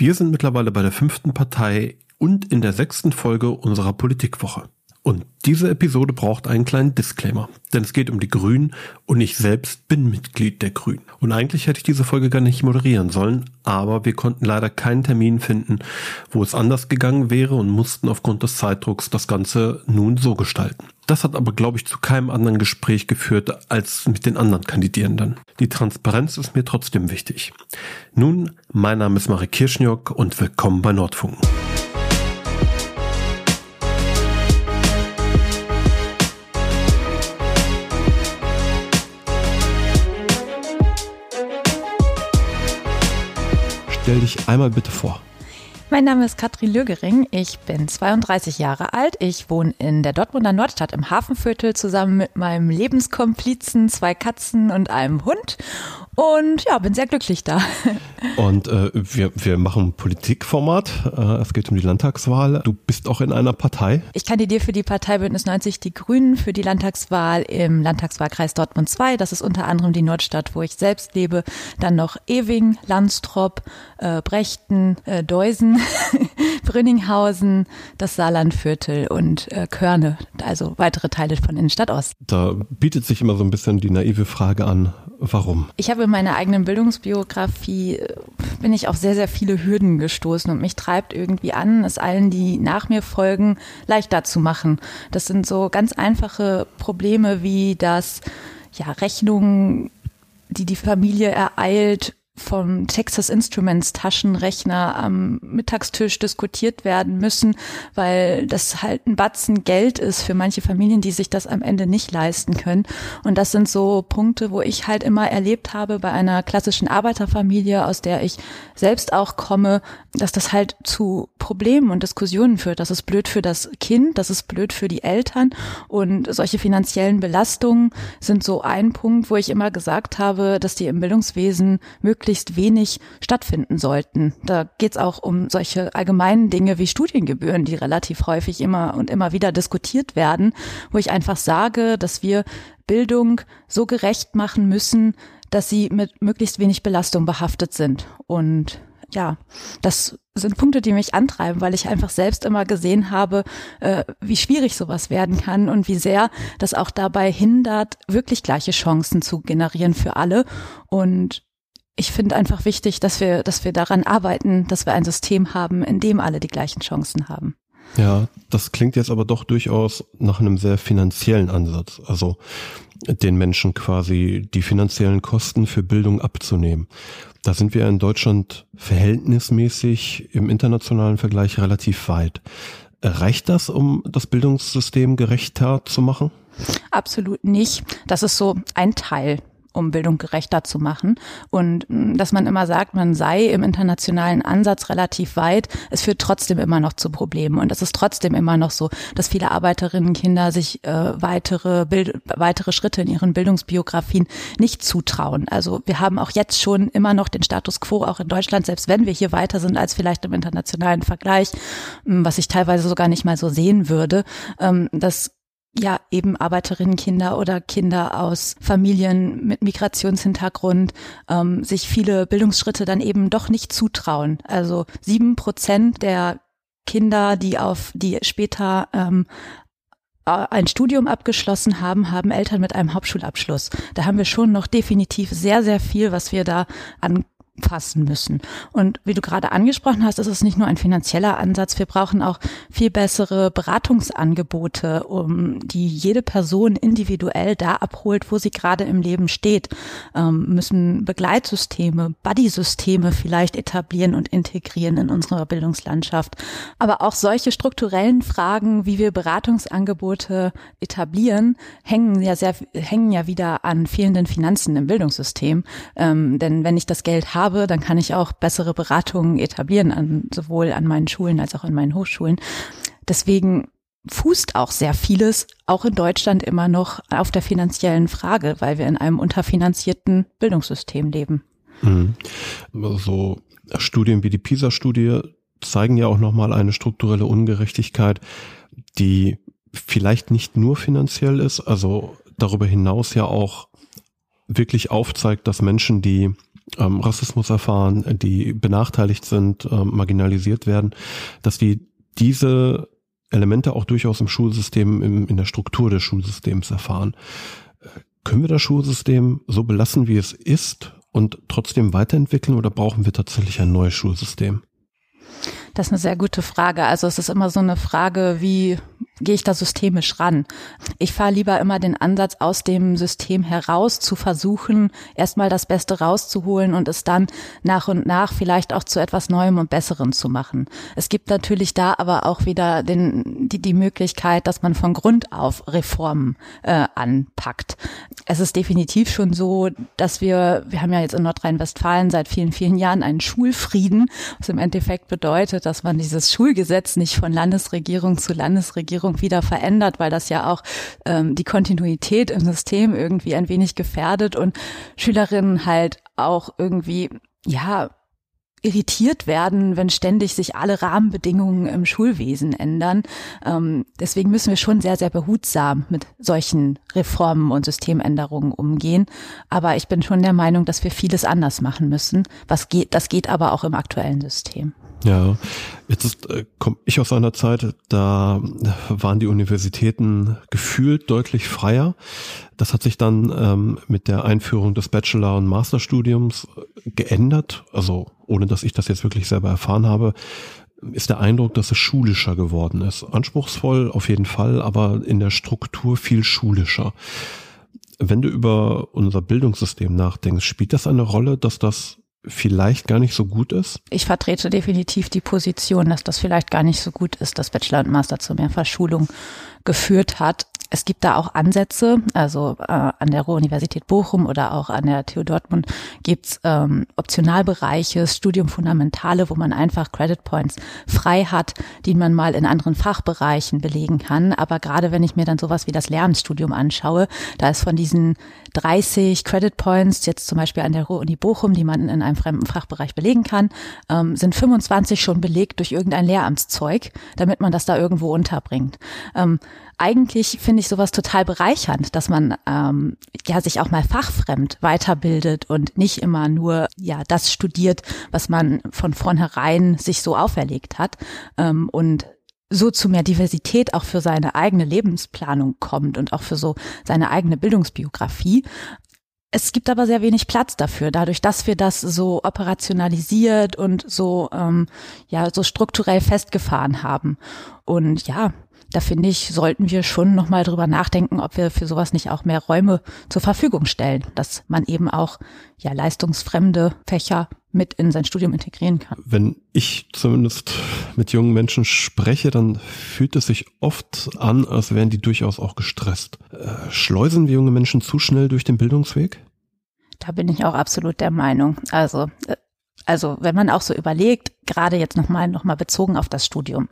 Wir sind mittlerweile bei der fünften Partei und in der sechsten Folge unserer Politikwoche. Und diese Episode braucht einen kleinen Disclaimer, denn es geht um die Grünen und ich selbst bin Mitglied der Grünen. Und eigentlich hätte ich diese Folge gar nicht moderieren sollen, aber wir konnten leider keinen Termin finden, wo es anders gegangen wäre und mussten aufgrund des Zeitdrucks das Ganze nun so gestalten. Das hat aber, glaube ich, zu keinem anderen Gespräch geführt als mit den anderen Kandidierenden. Die Transparenz ist mir trotzdem wichtig. Nun, mein Name ist Marie Kirschniok und willkommen bei Nordfunken. Stell dich einmal bitte vor. Mein Name ist Katrin Lögering. Ich bin 32 Jahre alt. Ich wohne in der Dortmunder Nordstadt im Hafenviertel zusammen mit meinem Lebenskomplizen, zwei Katzen und einem Hund. Und ja, bin sehr glücklich da. Und äh, wir, wir machen Politikformat. Äh, es geht um die Landtagswahl. Du bist auch in einer Partei. Ich kandidiere für die Partei Bündnis 90 Die Grünen für die Landtagswahl im Landtagswahlkreis Dortmund 2. Das ist unter anderem die Nordstadt, wo ich selbst lebe. Dann noch Ewing, Landstrop, äh, Brechten, äh, Deusen, Brünninghausen, das Saarlandviertel und äh, Körne, also weitere Teile von Innenstadt Ost. Da bietet sich immer so ein bisschen die naive Frage an, warum? Ich habe in meiner eigenen Bildungsbiografie, äh, bin ich auf sehr, sehr viele Hürden gestoßen und mich treibt irgendwie an, es allen, die nach mir folgen, leichter zu machen. Das sind so ganz einfache Probleme wie das, ja, Rechnungen, die die Familie ereilt, vom Texas Instruments Taschenrechner am Mittagstisch diskutiert werden müssen, weil das halt ein Batzen Geld ist für manche Familien, die sich das am Ende nicht leisten können. Und das sind so Punkte, wo ich halt immer erlebt habe bei einer klassischen Arbeiterfamilie, aus der ich selbst auch komme, dass das halt zu Problemen und Diskussionen führt. Das ist blöd für das Kind, das ist blöd für die Eltern und solche finanziellen Belastungen sind so ein Punkt, wo ich immer gesagt habe, dass die im Bildungswesen möglich möglichst wenig stattfinden sollten. Da geht es auch um solche allgemeinen Dinge wie Studiengebühren, die relativ häufig immer und immer wieder diskutiert werden, wo ich einfach sage, dass wir Bildung so gerecht machen müssen, dass sie mit möglichst wenig Belastung behaftet sind. Und ja, das sind Punkte, die mich antreiben, weil ich einfach selbst immer gesehen habe, äh, wie schwierig sowas werden kann und wie sehr das auch dabei hindert, wirklich gleiche Chancen zu generieren für alle. Und ich finde einfach wichtig, dass wir, dass wir daran arbeiten, dass wir ein System haben, in dem alle die gleichen Chancen haben. Ja, das klingt jetzt aber doch durchaus nach einem sehr finanziellen Ansatz. Also den Menschen quasi die finanziellen Kosten für Bildung abzunehmen. Da sind wir in Deutschland verhältnismäßig im internationalen Vergleich relativ weit. Reicht das, um das Bildungssystem gerechter zu machen? Absolut nicht. Das ist so ein Teil um Bildung gerechter zu machen. Und mm, dass man immer sagt, man sei im internationalen Ansatz relativ weit, es führt trotzdem immer noch zu Problemen. Und es ist trotzdem immer noch so, dass viele Arbeiterinnenkinder sich äh, weitere, Bild, weitere Schritte in ihren Bildungsbiografien nicht zutrauen. Also wir haben auch jetzt schon immer noch den Status quo, auch in Deutschland, selbst wenn wir hier weiter sind als vielleicht im internationalen Vergleich, mm, was ich teilweise sogar nicht mal so sehen würde, ähm, dass ja eben Arbeiterinnenkinder oder Kinder aus Familien mit Migrationshintergrund ähm, sich viele Bildungsschritte dann eben doch nicht zutrauen. Also sieben Prozent der Kinder, die auf die später ähm, ein Studium abgeschlossen haben, haben Eltern mit einem Hauptschulabschluss. Da haben wir schon noch definitiv sehr, sehr viel, was wir da an fassen müssen. Und wie du gerade angesprochen hast, ist es nicht nur ein finanzieller Ansatz. Wir brauchen auch viel bessere Beratungsangebote, um die jede Person individuell da abholt, wo sie gerade im Leben steht. Ähm, müssen Begleitsysteme, Buddy-Systeme vielleicht etablieren und integrieren in unserer Bildungslandschaft. Aber auch solche strukturellen Fragen, wie wir Beratungsangebote etablieren, hängen ja sehr, hängen ja wieder an fehlenden Finanzen im Bildungssystem. Ähm, denn wenn ich das Geld habe, habe, dann kann ich auch bessere Beratungen etablieren, an, sowohl an meinen Schulen als auch in meinen Hochschulen. Deswegen fußt auch sehr vieles, auch in Deutschland immer noch auf der finanziellen Frage, weil wir in einem unterfinanzierten Bildungssystem leben. Mhm. So Studien wie die PISA-Studie zeigen ja auch nochmal eine strukturelle Ungerechtigkeit, die vielleicht nicht nur finanziell ist, also darüber hinaus ja auch wirklich aufzeigt, dass Menschen, die ähm, Rassismus erfahren, die benachteiligt sind, ähm, marginalisiert werden, dass die diese Elemente auch durchaus im Schulsystem, im, in der Struktur des Schulsystems erfahren. Äh, können wir das Schulsystem so belassen, wie es ist und trotzdem weiterentwickeln oder brauchen wir tatsächlich ein neues Schulsystem? Das ist eine sehr gute Frage. Also es ist immer so eine Frage, wie gehe ich da systemisch ran. Ich fahre lieber immer den Ansatz, aus dem System heraus zu versuchen, erstmal das Beste rauszuholen und es dann nach und nach vielleicht auch zu etwas Neuem und Besserem zu machen. Es gibt natürlich da aber auch wieder den, die, die Möglichkeit, dass man von Grund auf Reformen äh, anpackt. Es ist definitiv schon so, dass wir, wir haben ja jetzt in Nordrhein-Westfalen seit vielen, vielen Jahren einen Schulfrieden, was im Endeffekt bedeutet, dass man dieses Schulgesetz nicht von Landesregierung zu Landesregierung Regierung wieder verändert, weil das ja auch ähm, die Kontinuität im System irgendwie ein wenig gefährdet und Schülerinnen halt auch irgendwie, ja, irritiert werden, wenn ständig sich alle Rahmenbedingungen im Schulwesen ändern. Ähm, deswegen müssen wir schon sehr, sehr behutsam mit solchen Reformen und Systemänderungen umgehen. Aber ich bin schon der Meinung, dass wir vieles anders machen müssen. Was geht, das geht aber auch im aktuellen System. Ja, jetzt ist, äh, komme ich aus einer Zeit, da waren die Universitäten gefühlt deutlich freier. Das hat sich dann ähm, mit der Einführung des Bachelor- und Masterstudiums äh, geändert. Also ohne dass ich das jetzt wirklich selber erfahren habe, ist der Eindruck, dass es schulischer geworden ist. Anspruchsvoll auf jeden Fall, aber in der Struktur viel schulischer. Wenn du über unser Bildungssystem nachdenkst, spielt das eine Rolle, dass das vielleicht gar nicht so gut ist? Ich vertrete definitiv die Position, dass das vielleicht gar nicht so gut ist, dass Bachelor und Master zur Mehrfachschulung geführt hat. Es gibt da auch Ansätze, also äh, an der Ruhr-Universität Bochum oder auch an der TU Dortmund gibt's ähm, Optionalbereiche, Studium Fundamentale, wo man einfach Credit Points frei hat, die man mal in anderen Fachbereichen belegen kann. Aber gerade wenn ich mir dann sowas wie das Lehramtsstudium anschaue, da ist von diesen 30 Credit Points, jetzt zum Beispiel an der Ruhr-Uni Bochum, die man in einem fremden Fachbereich belegen kann, ähm, sind 25 schon belegt durch irgendein Lehramtszeug, damit man das da irgendwo unterbringt. Ähm, eigentlich finde ich sowas total bereichernd, dass man ähm, ja sich auch mal fachfremd weiterbildet und nicht immer nur ja das studiert, was man von vornherein sich so auferlegt hat ähm, und so zu mehr Diversität auch für seine eigene Lebensplanung kommt und auch für so seine eigene Bildungsbiografie. Es gibt aber sehr wenig Platz dafür, dadurch, dass wir das so operationalisiert und so ähm, ja so strukturell festgefahren haben. Und ja, da finde ich, sollten wir schon nochmal drüber nachdenken, ob wir für sowas nicht auch mehr Räume zur Verfügung stellen, dass man eben auch ja leistungsfremde Fächer mit in sein Studium integrieren kann. Wenn ich zumindest mit jungen Menschen spreche, dann fühlt es sich oft an, als wären die durchaus auch gestresst. Äh, schleusen wir junge Menschen zu schnell durch den Bildungsweg? Da bin ich auch absolut der Meinung. Also äh, also wenn man auch so überlegt, gerade jetzt nochmal noch mal bezogen auf das Studium,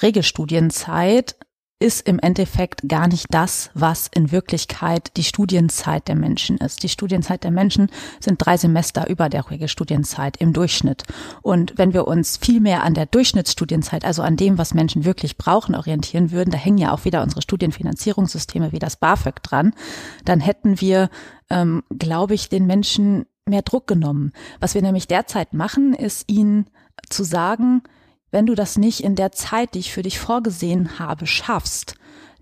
Regelstudienzeit ist im Endeffekt gar nicht das, was in Wirklichkeit die Studienzeit der Menschen ist. Die Studienzeit der Menschen sind drei Semester über der Regelstudienzeit im Durchschnitt. Und wenn wir uns viel mehr an der Durchschnittsstudienzeit, also an dem, was Menschen wirklich brauchen, orientieren würden, da hängen ja auch wieder unsere Studienfinanzierungssysteme wie das BAföG dran, dann hätten wir, ähm, glaube ich, den Menschen mehr Druck genommen. Was wir nämlich derzeit machen, ist ihnen zu sagen, wenn du das nicht in der Zeit, die ich für dich vorgesehen habe, schaffst,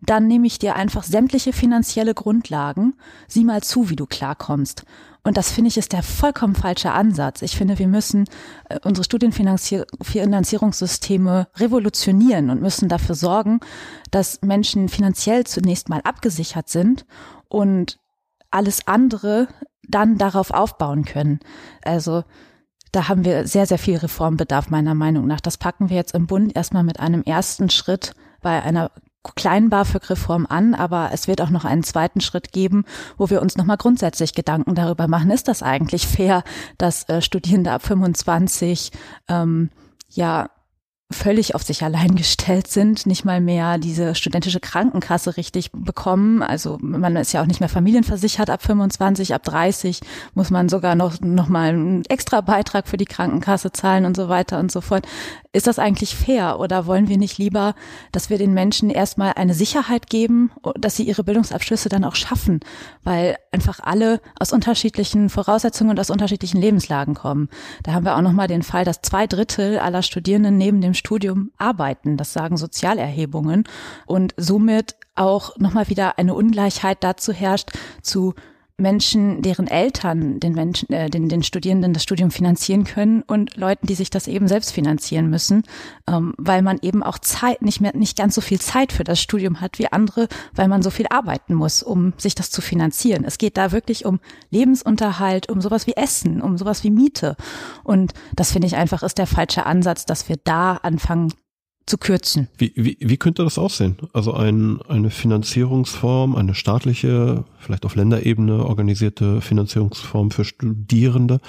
dann nehme ich dir einfach sämtliche finanzielle Grundlagen, sieh mal zu, wie du klarkommst. Und das finde ich ist der vollkommen falsche Ansatz. Ich finde, wir müssen äh, unsere Studienfinanzierungssysteme revolutionieren und müssen dafür sorgen, dass Menschen finanziell zunächst mal abgesichert sind und alles andere dann darauf aufbauen können. Also da haben wir sehr, sehr viel Reformbedarf meiner Meinung nach. Das packen wir jetzt im Bund erstmal mit einem ersten Schritt bei einer kleinen BAföG-Reform an, aber es wird auch noch einen zweiten Schritt geben, wo wir uns nochmal grundsätzlich Gedanken darüber machen, ist das eigentlich fair, dass äh, Studierende ab 25 ähm, ja völlig auf sich allein gestellt sind, nicht mal mehr diese studentische Krankenkasse richtig bekommen. Also man ist ja auch nicht mehr familienversichert ab 25, ab 30 muss man sogar noch, noch mal einen extra Beitrag für die Krankenkasse zahlen und so weiter und so fort. Ist das eigentlich fair oder wollen wir nicht lieber, dass wir den Menschen erstmal eine Sicherheit geben, dass sie ihre Bildungsabschlüsse dann auch schaffen, weil einfach alle aus unterschiedlichen Voraussetzungen und aus unterschiedlichen Lebenslagen kommen. Da haben wir auch nochmal den Fall, dass zwei Drittel aller Studierenden neben dem Studium arbeiten. Das sagen Sozialerhebungen und somit auch nochmal wieder eine Ungleichheit dazu herrscht, zu Menschen, deren Eltern den Menschen, äh, den, den Studierenden das Studium finanzieren können und Leuten, die sich das eben selbst finanzieren müssen, ähm, weil man eben auch Zeit nicht mehr nicht ganz so viel Zeit für das Studium hat wie andere, weil man so viel arbeiten muss, um sich das zu finanzieren. Es geht da wirklich um Lebensunterhalt, um sowas wie Essen, um sowas wie Miete und das finde ich einfach ist der falsche Ansatz, dass wir da anfangen zu kürzen. Wie, wie, wie könnte das aussehen? Also ein, eine Finanzierungsform, eine staatliche, vielleicht auf Länderebene organisierte Finanzierungsform für Studierende,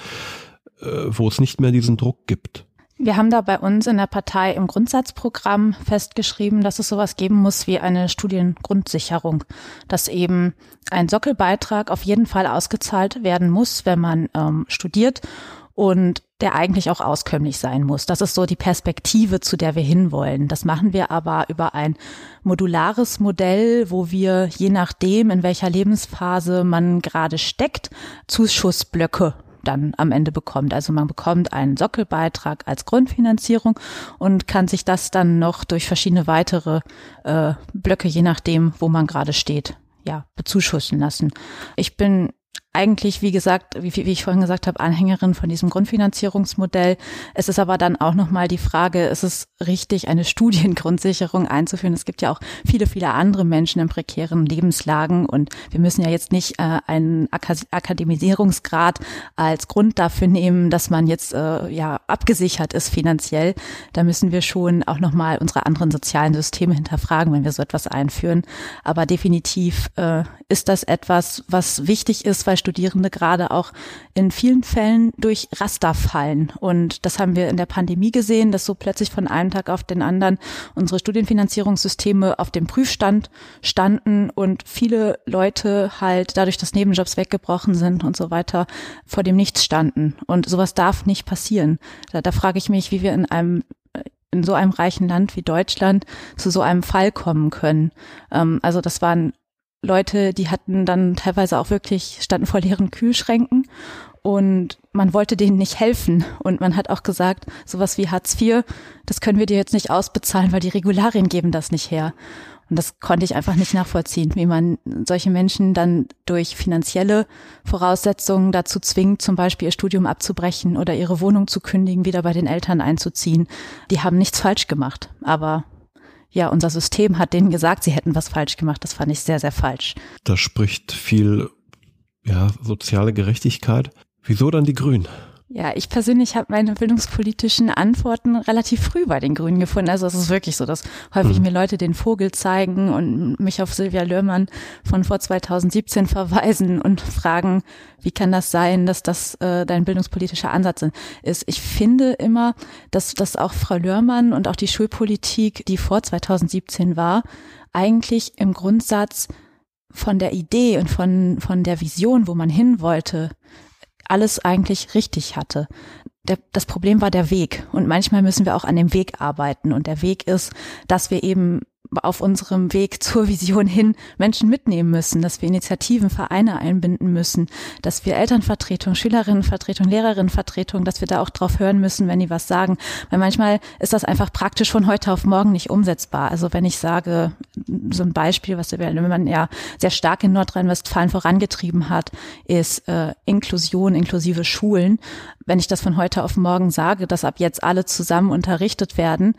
äh, wo es nicht mehr diesen Druck gibt. Wir haben da bei uns in der Partei im Grundsatzprogramm festgeschrieben, dass es sowas geben muss wie eine Studiengrundsicherung, dass eben ein Sockelbeitrag auf jeden Fall ausgezahlt werden muss, wenn man ähm, studiert und der eigentlich auch auskömmlich sein muss. Das ist so die Perspektive, zu der wir hinwollen. Das machen wir aber über ein modulares Modell, wo wir je nachdem, in welcher Lebensphase man gerade steckt, Zuschussblöcke dann am Ende bekommt. Also man bekommt einen Sockelbeitrag als Grundfinanzierung und kann sich das dann noch durch verschiedene weitere äh, Blöcke, je nachdem, wo man gerade steht, ja, bezuschussen lassen. Ich bin eigentlich, wie gesagt, wie, wie ich vorhin gesagt habe, Anhängerin von diesem Grundfinanzierungsmodell. Es ist aber dann auch nochmal die Frage, ist es richtig, eine Studiengrundsicherung einzuführen? Es gibt ja auch viele, viele andere Menschen in prekären Lebenslagen und wir müssen ja jetzt nicht äh, einen Akademisierungsgrad als Grund dafür nehmen, dass man jetzt äh, ja abgesichert ist finanziell. Da müssen wir schon auch nochmal unsere anderen sozialen Systeme hinterfragen, wenn wir so etwas einführen. Aber definitiv äh, ist das etwas, was wichtig ist, weil Studierende gerade auch in vielen Fällen durch Raster fallen. Und das haben wir in der Pandemie gesehen, dass so plötzlich von einem Tag auf den anderen unsere Studienfinanzierungssysteme auf dem Prüfstand standen und viele Leute halt dadurch, dass Nebenjobs weggebrochen sind und so weiter, vor dem Nichts standen. Und sowas darf nicht passieren. Da, da frage ich mich, wie wir in einem in so einem reichen Land wie Deutschland zu so einem Fall kommen können. Ähm, also das waren Leute, die hatten dann teilweise auch wirklich, standen vor leeren Kühlschränken und man wollte denen nicht helfen. Und man hat auch gesagt, sowas wie Hartz IV, das können wir dir jetzt nicht ausbezahlen, weil die Regularien geben das nicht her. Und das konnte ich einfach nicht nachvollziehen, wie man solche Menschen dann durch finanzielle Voraussetzungen dazu zwingt, zum Beispiel ihr Studium abzubrechen oder ihre Wohnung zu kündigen, wieder bei den Eltern einzuziehen. Die haben nichts falsch gemacht, aber ja, unser System hat denen gesagt, sie hätten was falsch gemacht. Das fand ich sehr, sehr falsch. Da spricht viel, ja, soziale Gerechtigkeit. Wieso dann die Grünen? Ja, ich persönlich habe meine bildungspolitischen Antworten relativ früh bei den Grünen gefunden. Also es ist wirklich so, dass häufig mhm. mir Leute den Vogel zeigen und mich auf Silvia Löhrmann von vor 2017 verweisen und fragen, wie kann das sein, dass das äh, dein bildungspolitischer Ansatz ist. Ich finde immer, dass, dass auch Frau Löhrmann und auch die Schulpolitik, die vor 2017 war, eigentlich im Grundsatz von der Idee und von, von der Vision, wo man hin wollte, alles eigentlich richtig hatte. Der, das Problem war der Weg. Und manchmal müssen wir auch an dem Weg arbeiten. Und der Weg ist, dass wir eben auf unserem Weg zur Vision hin Menschen mitnehmen müssen, dass wir Initiativen, Vereine einbinden müssen, dass wir Elternvertretung, Schülerinnenvertretung, Lehrerinnenvertretung, dass wir da auch drauf hören müssen, wenn die was sagen. Weil manchmal ist das einfach praktisch von heute auf morgen nicht umsetzbar. Also wenn ich sage, so ein Beispiel, was man ja sehr stark in Nordrhein-Westfalen vorangetrieben hat, ist äh, Inklusion, inklusive Schulen. Wenn ich das von heute auf morgen sage, dass ab jetzt alle zusammen unterrichtet werden,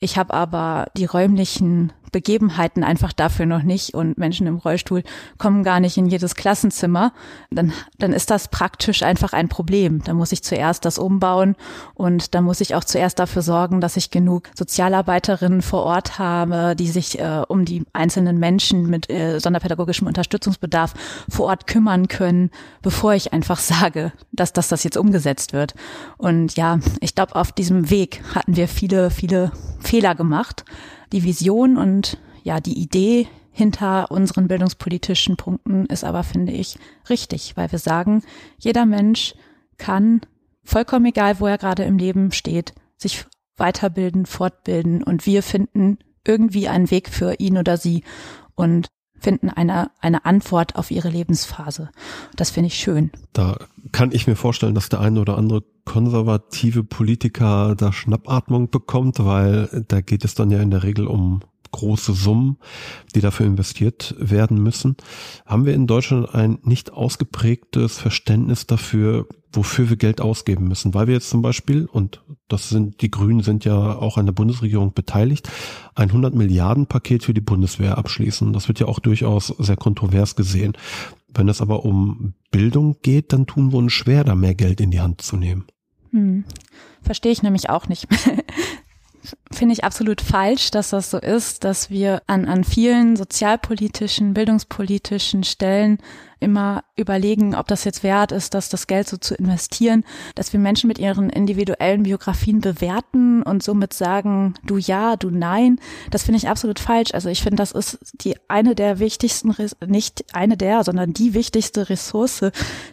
ich habe aber die räumlichen Begebenheiten einfach dafür noch nicht und Menschen im Rollstuhl kommen gar nicht in jedes Klassenzimmer, dann, dann ist das praktisch einfach ein Problem. Da muss ich zuerst das umbauen und da muss ich auch zuerst dafür sorgen, dass ich genug Sozialarbeiterinnen vor Ort habe, die sich äh, um die einzelnen Menschen mit äh, sonderpädagogischem Unterstützungsbedarf vor Ort kümmern können, bevor ich einfach sage, dass, dass das jetzt umgesetzt wird. Und ja, ich glaube, auf diesem Weg hatten wir viele, viele Fehler gemacht Die Vision und ja, die Idee hinter unseren bildungspolitischen Punkten ist aber, finde ich, richtig, weil wir sagen, jeder Mensch kann, vollkommen egal, wo er gerade im Leben steht, sich weiterbilden, fortbilden und wir finden irgendwie einen Weg für ihn oder sie. Und finden eine, eine Antwort auf ihre Lebensphase. Das finde ich schön. Da kann ich mir vorstellen, dass der eine oder andere konservative Politiker da Schnappatmung bekommt, weil da geht es dann ja in der Regel um große Summen, die dafür investiert werden müssen. Haben wir in Deutschland ein nicht ausgeprägtes Verständnis dafür, wofür wir Geld ausgeben müssen? Weil wir jetzt zum Beispiel, und das sind, die Grünen sind ja auch an der Bundesregierung beteiligt, ein 100 Milliarden Paket für die Bundeswehr abschließen. Das wird ja auch durchaus sehr kontrovers gesehen. Wenn es aber um Bildung geht, dann tun wir uns schwer, da mehr Geld in die Hand zu nehmen. Hm. Verstehe ich nämlich auch nicht. finde ich absolut falsch, dass das so ist, dass wir an, an vielen sozialpolitischen, bildungspolitischen Stellen immer überlegen, ob das jetzt wert ist, dass das Geld so zu investieren, dass wir Menschen mit ihren individuellen Biografien bewerten und somit sagen, du ja, du nein. Das finde ich absolut falsch. Also ich finde, das ist die eine der wichtigsten, nicht eine der, sondern die wichtigste Ressource,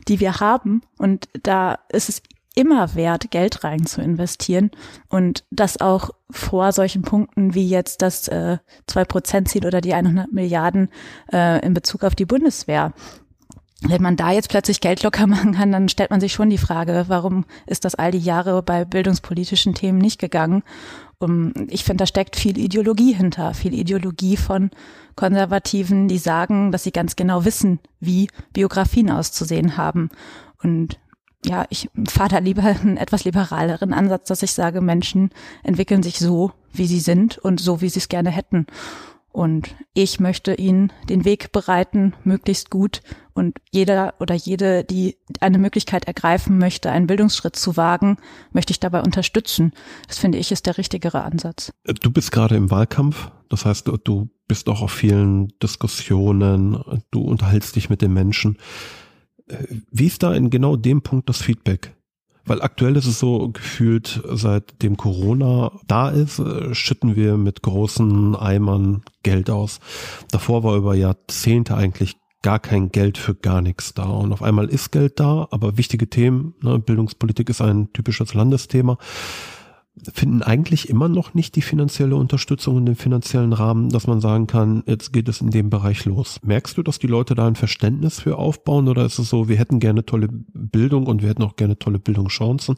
die wir haben. Und da ist es immer wert, Geld rein zu investieren und das auch vor solchen Punkten wie jetzt das äh, 2-Prozent-Ziel oder die 100 Milliarden äh, in Bezug auf die Bundeswehr. Wenn man da jetzt plötzlich Geld locker machen kann, dann stellt man sich schon die Frage, warum ist das all die Jahre bei bildungspolitischen Themen nicht gegangen? Um, ich finde, da steckt viel Ideologie hinter, viel Ideologie von Konservativen, die sagen, dass sie ganz genau wissen, wie Biografien auszusehen haben. Und ja, ich fahre da lieber einen etwas liberaleren Ansatz, dass ich sage, Menschen entwickeln sich so, wie sie sind und so, wie sie es gerne hätten. Und ich möchte ihnen den Weg bereiten, möglichst gut. Und jeder oder jede, die eine Möglichkeit ergreifen möchte, einen Bildungsschritt zu wagen, möchte ich dabei unterstützen. Das finde ich ist der richtigere Ansatz. Du bist gerade im Wahlkampf. Das heißt, du bist auch auf vielen Diskussionen. Du unterhältst dich mit den Menschen. Wie ist da in genau dem Punkt das Feedback? Weil aktuell ist es so gefühlt, seitdem Corona da ist, äh, schütten wir mit großen Eimern Geld aus. Davor war über Jahrzehnte eigentlich gar kein Geld für gar nichts da. Und auf einmal ist Geld da, aber wichtige Themen, ne, Bildungspolitik ist ein typisches Landesthema finden eigentlich immer noch nicht die finanzielle Unterstützung und den finanziellen Rahmen, dass man sagen kann, jetzt geht es in dem Bereich los. Merkst du, dass die Leute da ein Verständnis für aufbauen oder ist es so, wir hätten gerne tolle Bildung und wir hätten auch gerne tolle Bildungschancen,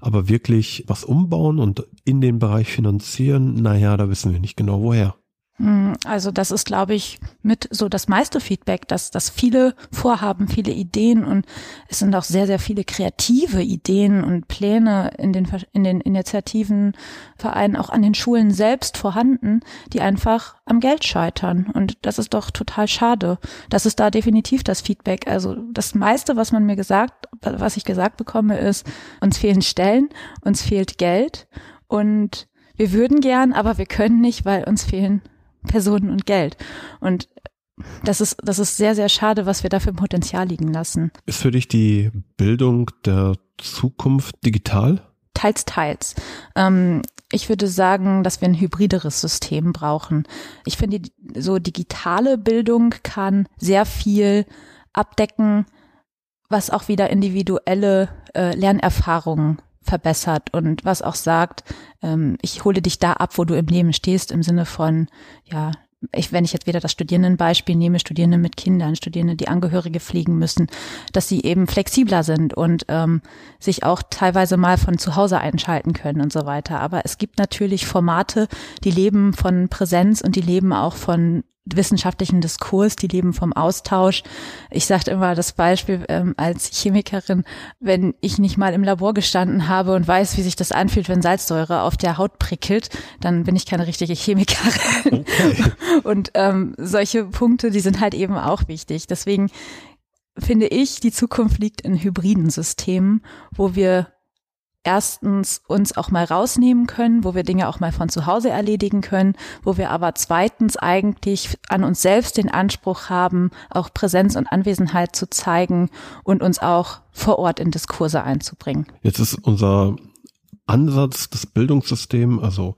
aber wirklich was umbauen und in den Bereich finanzieren, naja, da wissen wir nicht genau woher. Hm, also das ist, glaube ich, mit so das meiste Feedback, dass, dass viele Vorhaben, viele Ideen und es sind auch sehr, sehr viele kreative Ideen und Pläne in den, in den Initiativen, Vereinen, auch an den Schulen selbst vorhanden, die einfach am Geld scheitern. Und das ist doch total schade. Das ist da definitiv das Feedback. Also das meiste, was man mir gesagt, was ich gesagt bekomme, ist, uns fehlen Stellen, uns fehlt Geld und wir würden gern, aber wir können nicht, weil uns fehlen Personen und Geld. Und das ist, das ist sehr, sehr schade, was wir da für Potenzial liegen lassen. Ist für dich die Bildung der Zukunft digital? Teils, teils. Ähm, ich würde sagen, dass wir ein hybrideres System brauchen. Ich finde, so digitale Bildung kann sehr viel abdecken, was auch wieder individuelle äh, Lernerfahrungen verbessert und was auch sagt, ähm, ich hole dich da ab, wo du im Leben stehst, im Sinne von, ja, ich, wenn ich jetzt wieder das Studierendenbeispiel nehme, Studierende mit Kindern, Studierende, die Angehörige fliegen müssen, dass sie eben flexibler sind und ähm, sich auch teilweise mal von zu Hause einschalten können und so weiter. Aber es gibt natürlich Formate, die leben von Präsenz und die leben auch von wissenschaftlichen Diskurs, die leben vom Austausch. Ich sagte immer das Beispiel ähm, als Chemikerin, wenn ich nicht mal im Labor gestanden habe und weiß, wie sich das anfühlt, wenn Salzsäure auf der Haut prickelt, dann bin ich keine richtige Chemikerin. Okay. Und ähm, solche Punkte, die sind halt eben auch wichtig. Deswegen finde ich, die Zukunft liegt in hybriden Systemen, wo wir erstens uns auch mal rausnehmen können, wo wir Dinge auch mal von zu Hause erledigen können, wo wir aber zweitens eigentlich an uns selbst den Anspruch haben, auch Präsenz und Anwesenheit zu zeigen und uns auch vor Ort in Diskurse einzubringen. Jetzt ist unser Ansatz des Bildungssystems, also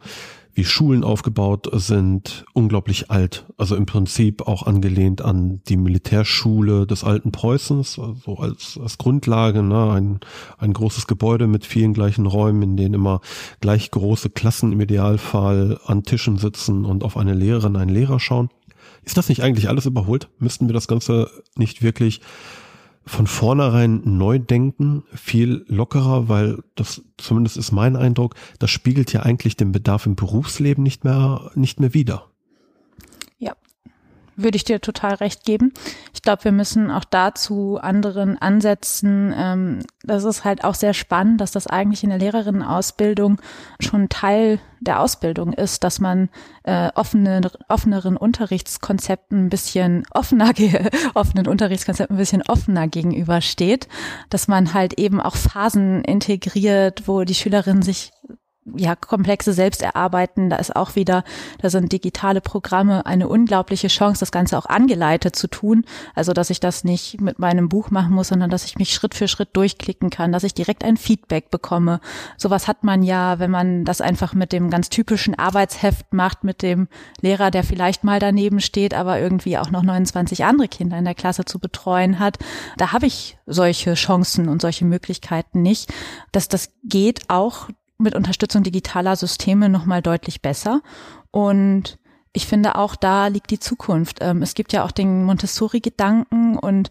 wie Schulen aufgebaut sind, unglaublich alt. Also im Prinzip auch angelehnt an die Militärschule des alten Preußens, also als, als Grundlage, ne? ein, ein großes Gebäude mit vielen gleichen Räumen, in denen immer gleich große Klassen im Idealfall an Tischen sitzen und auf eine Lehrerin, einen Lehrer schauen. Ist das nicht eigentlich alles überholt? Müssten wir das Ganze nicht wirklich von vornherein neu denken, viel lockerer, weil das zumindest ist mein Eindruck, das spiegelt ja eigentlich den Bedarf im Berufsleben nicht mehr, nicht mehr wider würde ich dir total recht geben. Ich glaube, wir müssen auch dazu anderen Ansätzen. Ähm, das ist halt auch sehr spannend, dass das eigentlich in der Lehrerinnenausbildung schon Teil der Ausbildung ist, dass man äh, offene, offeneren Unterrichtskonzepten ein bisschen offener, offenen Unterrichtskonzepten ein bisschen offener gegenübersteht, dass man halt eben auch Phasen integriert, wo die Schülerinnen sich ja, komplexe selbst erarbeiten. Da ist auch wieder, da sind digitale Programme eine unglaubliche Chance, das Ganze auch angeleitet zu tun. Also, dass ich das nicht mit meinem Buch machen muss, sondern dass ich mich Schritt für Schritt durchklicken kann, dass ich direkt ein Feedback bekomme. Sowas hat man ja, wenn man das einfach mit dem ganz typischen Arbeitsheft macht, mit dem Lehrer, der vielleicht mal daneben steht, aber irgendwie auch noch 29 andere Kinder in der Klasse zu betreuen hat. Da habe ich solche Chancen und solche Möglichkeiten nicht. Dass das geht auch mit Unterstützung digitaler Systeme nochmal deutlich besser. Und ich finde auch da liegt die Zukunft. Ähm, es gibt ja auch den Montessori-Gedanken und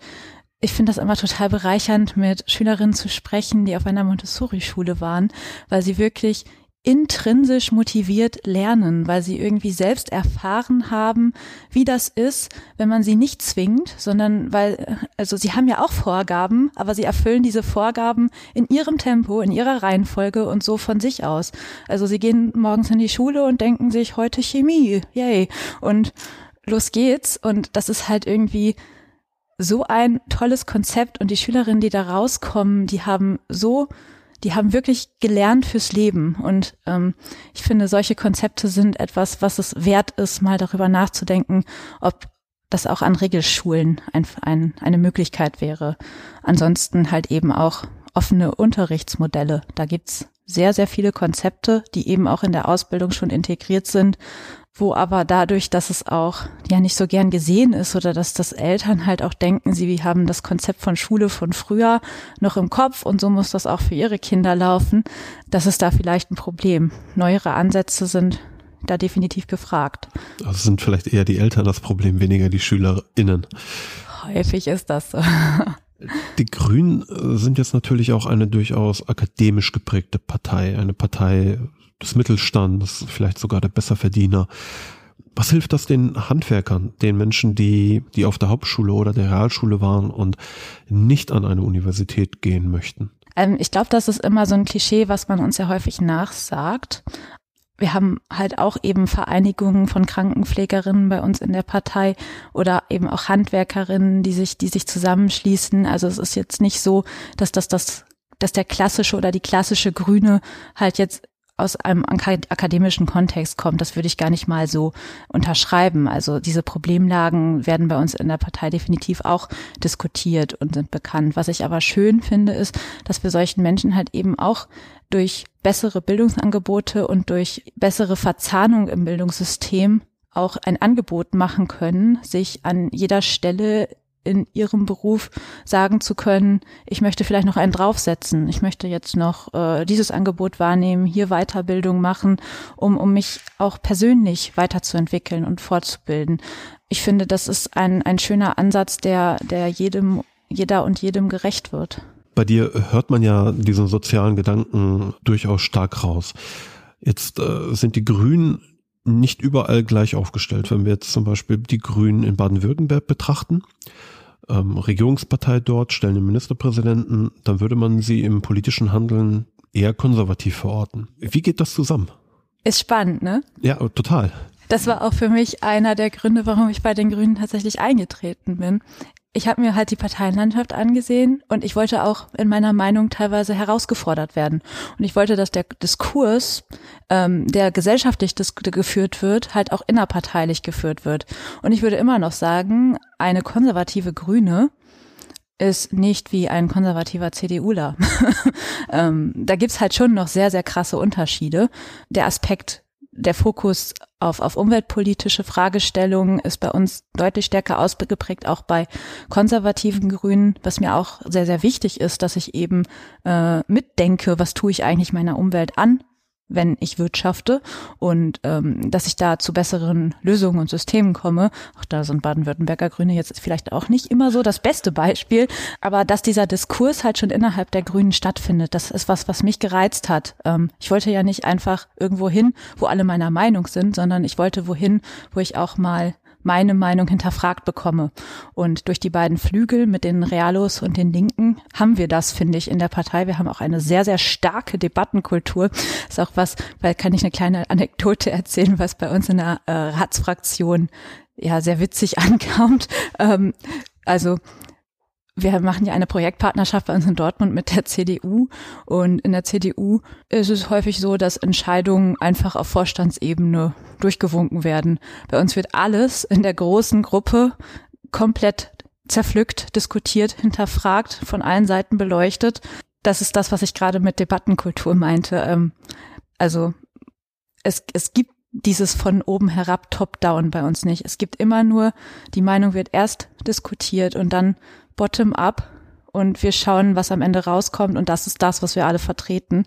ich finde das immer total bereichernd, mit Schülerinnen zu sprechen, die auf einer Montessori-Schule waren, weil sie wirklich intrinsisch motiviert lernen, weil sie irgendwie selbst erfahren haben, wie das ist, wenn man sie nicht zwingt, sondern weil, also sie haben ja auch Vorgaben, aber sie erfüllen diese Vorgaben in ihrem Tempo, in ihrer Reihenfolge und so von sich aus. Also sie gehen morgens in die Schule und denken sich heute Chemie, yay, und los geht's. Und das ist halt irgendwie so ein tolles Konzept und die Schülerinnen, die da rauskommen, die haben so die haben wirklich gelernt fürs Leben. Und ähm, ich finde, solche Konzepte sind etwas, was es wert ist, mal darüber nachzudenken, ob das auch an Regelschulen ein, ein, eine Möglichkeit wäre. Ansonsten halt eben auch offene Unterrichtsmodelle. Da gibt's sehr, sehr viele Konzepte, die eben auch in der Ausbildung schon integriert sind wo aber dadurch, dass es auch ja nicht so gern gesehen ist oder dass das Eltern halt auch denken, sie haben das Konzept von Schule von früher noch im Kopf und so muss das auch für ihre Kinder laufen, das ist da vielleicht ein Problem. Neuere Ansätze sind da definitiv gefragt. Also sind vielleicht eher die Eltern das Problem, weniger die SchülerInnen. Häufig ist das so. Die Grünen sind jetzt natürlich auch eine durchaus akademisch geprägte Partei, eine Partei des Mittelstands, vielleicht sogar der Besserverdiener. Was hilft das den Handwerkern, den Menschen, die, die auf der Hauptschule oder der Realschule waren und nicht an eine Universität gehen möchten? Ähm, ich glaube, das ist immer so ein Klischee, was man uns ja häufig nachsagt. Wir haben halt auch eben Vereinigungen von Krankenpflegerinnen bei uns in der Partei oder eben auch Handwerkerinnen, die sich, die sich zusammenschließen. Also es ist jetzt nicht so, dass das das dass der klassische oder die klassische Grüne halt jetzt aus einem akademischen Kontext kommt, das würde ich gar nicht mal so unterschreiben. Also diese Problemlagen werden bei uns in der Partei definitiv auch diskutiert und sind bekannt. Was ich aber schön finde, ist, dass wir solchen Menschen halt eben auch durch bessere Bildungsangebote und durch bessere Verzahnung im Bildungssystem auch ein Angebot machen können, sich an jeder Stelle in ihrem Beruf sagen zu können, ich möchte vielleicht noch einen draufsetzen, ich möchte jetzt noch äh, dieses Angebot wahrnehmen, hier Weiterbildung machen, um, um mich auch persönlich weiterzuentwickeln und fortzubilden. Ich finde, das ist ein, ein schöner Ansatz, der, der jedem, jeder und jedem gerecht wird. Bei dir hört man ja diesen sozialen Gedanken durchaus stark raus. Jetzt äh, sind die Grünen nicht überall gleich aufgestellt. Wenn wir jetzt zum Beispiel die Grünen in Baden-Württemberg betrachten, ähm, Regierungspartei dort, stellen den Ministerpräsidenten, dann würde man sie im politischen Handeln eher konservativ verorten. Wie geht das zusammen? Ist spannend, ne? Ja, total. Das war auch für mich einer der Gründe, warum ich bei den Grünen tatsächlich eingetreten bin ich habe mir halt die Parteienlandschaft angesehen und ich wollte auch in meiner Meinung teilweise herausgefordert werden. Und ich wollte, dass der Diskurs, ähm, der gesellschaftlich geführt wird, halt auch innerparteilich geführt wird. Und ich würde immer noch sagen, eine konservative Grüne ist nicht wie ein konservativer CDUler. ähm, da gibt's halt schon noch sehr, sehr krasse Unterschiede. Der Aspekt der Fokus auf, auf umweltpolitische Fragestellungen ist bei uns deutlich stärker ausgeprägt, auch bei konservativen Grünen, was mir auch sehr, sehr wichtig ist, dass ich eben äh, mitdenke, was tue ich eigentlich meiner Umwelt an, wenn ich wirtschafte und ähm, dass ich da zu besseren Lösungen und Systemen komme. Auch da sind Baden-Württemberger Grüne jetzt vielleicht auch nicht immer so das beste Beispiel, aber dass dieser Diskurs halt schon innerhalb der Grünen stattfindet, das ist was, was mich gereizt hat. Ähm, ich wollte ja nicht einfach irgendwo hin, wo alle meiner Meinung sind, sondern ich wollte wohin, wo ich auch mal meine Meinung hinterfragt bekomme. Und durch die beiden Flügel mit den Realos und den Linken haben wir das, finde ich, in der Partei. Wir haben auch eine sehr, sehr starke Debattenkultur. Ist auch was, weil kann ich eine kleine Anekdote erzählen, was bei uns in der äh, Ratsfraktion ja sehr witzig ankommt. Ähm, also wir machen ja eine Projektpartnerschaft bei uns in Dortmund mit der CDU und in der CDU ist es häufig so, dass Entscheidungen einfach auf Vorstandsebene durchgewunken werden. Bei uns wird alles in der großen Gruppe komplett zerpflückt, diskutiert, hinterfragt, von allen Seiten beleuchtet. Das ist das, was ich gerade mit Debattenkultur meinte. Ähm, also es, es gibt dieses von oben herab top-down bei uns nicht. Es gibt immer nur, die Meinung wird erst diskutiert und dann bottom-up und wir schauen, was am Ende rauskommt und das ist das, was wir alle vertreten.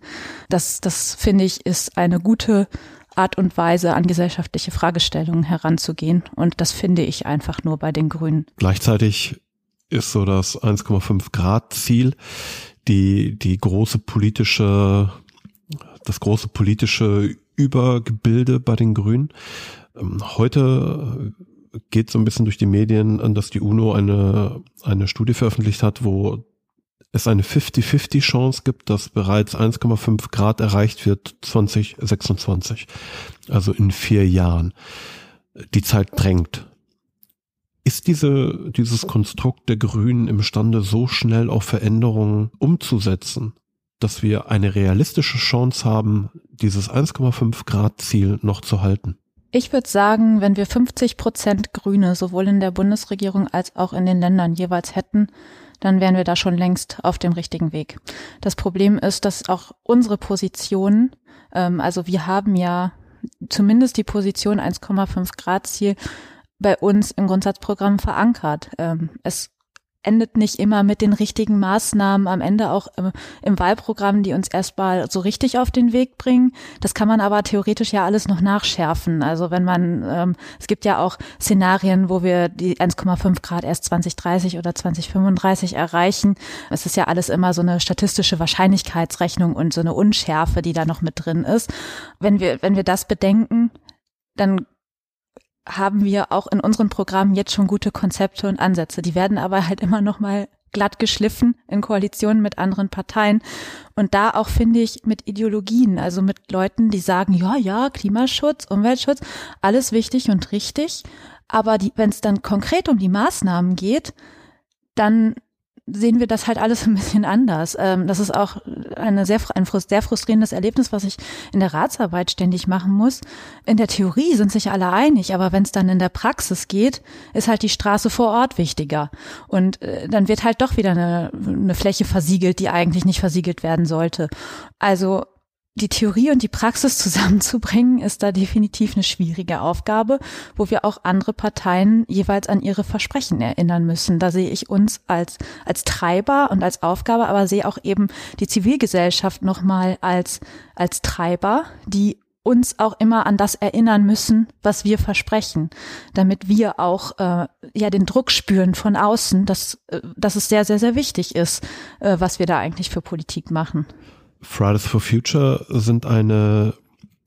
Das, das finde ich, ist eine gute Art und Weise, an gesellschaftliche Fragestellungen heranzugehen und das finde ich einfach nur bei den Grünen. Gleichzeitig ist so das 1,5 Grad Ziel die, die große politische, das große politische Übergebilde bei den Grünen. Ähm, heute geht so ein bisschen durch die Medien, dass die UNO eine, eine Studie veröffentlicht hat, wo es eine 50-50 Chance gibt, dass bereits 1,5 Grad erreicht wird 2026. Also in vier Jahren. Die Zeit drängt. Ist diese, dieses Konstrukt der Grünen imstande, so schnell auf Veränderungen umzusetzen, dass wir eine realistische Chance haben, dieses 1,5 Grad Ziel noch zu halten? Ich würde sagen, wenn wir 50 Prozent Grüne sowohl in der Bundesregierung als auch in den Ländern jeweils hätten, dann wären wir da schon längst auf dem richtigen Weg. Das Problem ist, dass auch unsere Position, ähm, also wir haben ja zumindest die Position 1,5 Grad Ziel bei uns im Grundsatzprogramm verankert. Ähm, es endet nicht immer mit den richtigen Maßnahmen, am Ende auch im, im Wahlprogramm, die uns erstmal so richtig auf den Weg bringen. Das kann man aber theoretisch ja alles noch nachschärfen. Also wenn man, ähm, es gibt ja auch Szenarien, wo wir die 1,5 Grad erst 2030 oder 2035 erreichen. Es ist ja alles immer so eine statistische Wahrscheinlichkeitsrechnung und so eine Unschärfe, die da noch mit drin ist. Wenn wir, wenn wir das bedenken, dann haben wir auch in unseren Programmen jetzt schon gute Konzepte und Ansätze. Die werden aber halt immer noch mal glatt geschliffen in Koalitionen mit anderen Parteien. Und da auch finde ich mit Ideologien, also mit Leuten, die sagen, ja, ja, Klimaschutz, Umweltschutz, alles wichtig und richtig. Aber wenn es dann konkret um die Maßnahmen geht, dann sehen wir das halt alles ein bisschen anders. Ähm, das ist auch eine sehr, ein sehr frustrierendes Erlebnis, was ich in der Ratsarbeit ständig machen muss. In der Theorie sind sich alle einig, aber wenn es dann in der Praxis geht, ist halt die Straße vor Ort wichtiger. Und äh, dann wird halt doch wieder eine, eine Fläche versiegelt, die eigentlich nicht versiegelt werden sollte. Also die Theorie und die Praxis zusammenzubringen, ist da definitiv eine schwierige Aufgabe, wo wir auch andere Parteien jeweils an ihre Versprechen erinnern müssen. Da sehe ich uns als, als Treiber und als Aufgabe, aber sehe auch eben die Zivilgesellschaft nochmal als, als Treiber, die uns auch immer an das erinnern müssen, was wir versprechen, damit wir auch äh, ja den Druck spüren von außen, dass, äh, dass es sehr, sehr, sehr wichtig ist, äh, was wir da eigentlich für Politik machen. Fridays for Future sind eine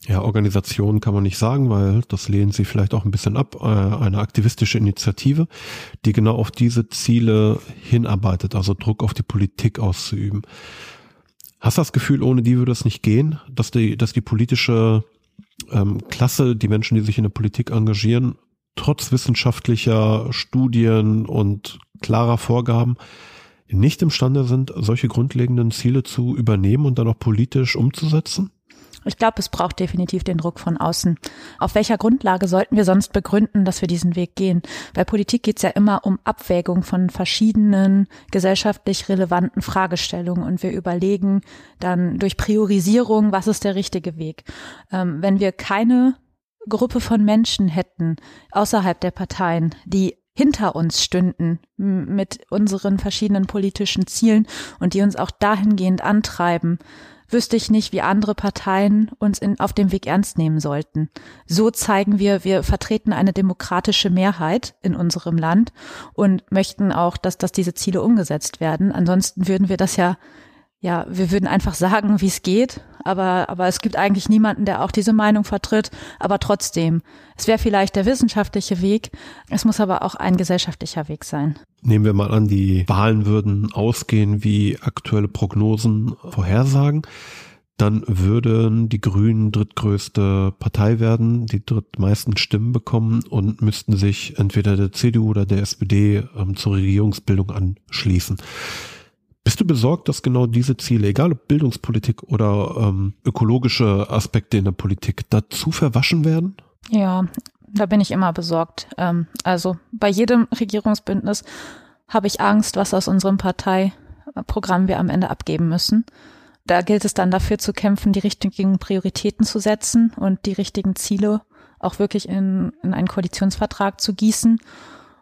ja, Organisation kann man nicht sagen, weil das lehnen sie vielleicht auch ein bisschen ab, äh, eine aktivistische Initiative, die genau auf diese Ziele hinarbeitet, also Druck auf die Politik auszuüben. Hast du das Gefühl, ohne die würde es nicht gehen, dass die, dass die politische ähm, Klasse, die Menschen, die sich in der Politik engagieren, trotz wissenschaftlicher Studien und klarer Vorgaben nicht imstande sind, solche grundlegenden Ziele zu übernehmen und dann auch politisch umzusetzen? Ich glaube, es braucht definitiv den Druck von außen. Auf welcher Grundlage sollten wir sonst begründen, dass wir diesen Weg gehen? Bei Politik geht es ja immer um Abwägung von verschiedenen gesellschaftlich relevanten Fragestellungen und wir überlegen dann durch Priorisierung, was ist der richtige Weg. Ähm, wenn wir keine Gruppe von Menschen hätten außerhalb der Parteien, die hinter uns stünden mit unseren verschiedenen politischen Zielen und die uns auch dahingehend antreiben, wüsste ich nicht, wie andere Parteien uns in, auf dem Weg ernst nehmen sollten. So zeigen wir, wir vertreten eine demokratische Mehrheit in unserem Land und möchten auch, dass, dass diese Ziele umgesetzt werden. Ansonsten würden wir das ja ja, wir würden einfach sagen, wie es geht, aber, aber es gibt eigentlich niemanden, der auch diese Meinung vertritt, aber trotzdem, es wäre vielleicht der wissenschaftliche Weg, es muss aber auch ein gesellschaftlicher Weg sein. Nehmen wir mal an, die Wahlen würden ausgehen, wie aktuelle Prognosen vorhersagen, dann würden die Grünen drittgrößte Partei werden, die drittmeisten Stimmen bekommen und müssten sich entweder der CDU oder der SPD ähm, zur Regierungsbildung anschließen. Bist du besorgt, dass genau diese Ziele, egal ob Bildungspolitik oder ähm, ökologische Aspekte in der Politik, dazu verwaschen werden? Ja, da bin ich immer besorgt. Ähm, also bei jedem Regierungsbündnis habe ich Angst, was aus unserem Parteiprogramm wir am Ende abgeben müssen. Da gilt es dann dafür zu kämpfen, die richtigen Prioritäten zu setzen und die richtigen Ziele auch wirklich in, in einen Koalitionsvertrag zu gießen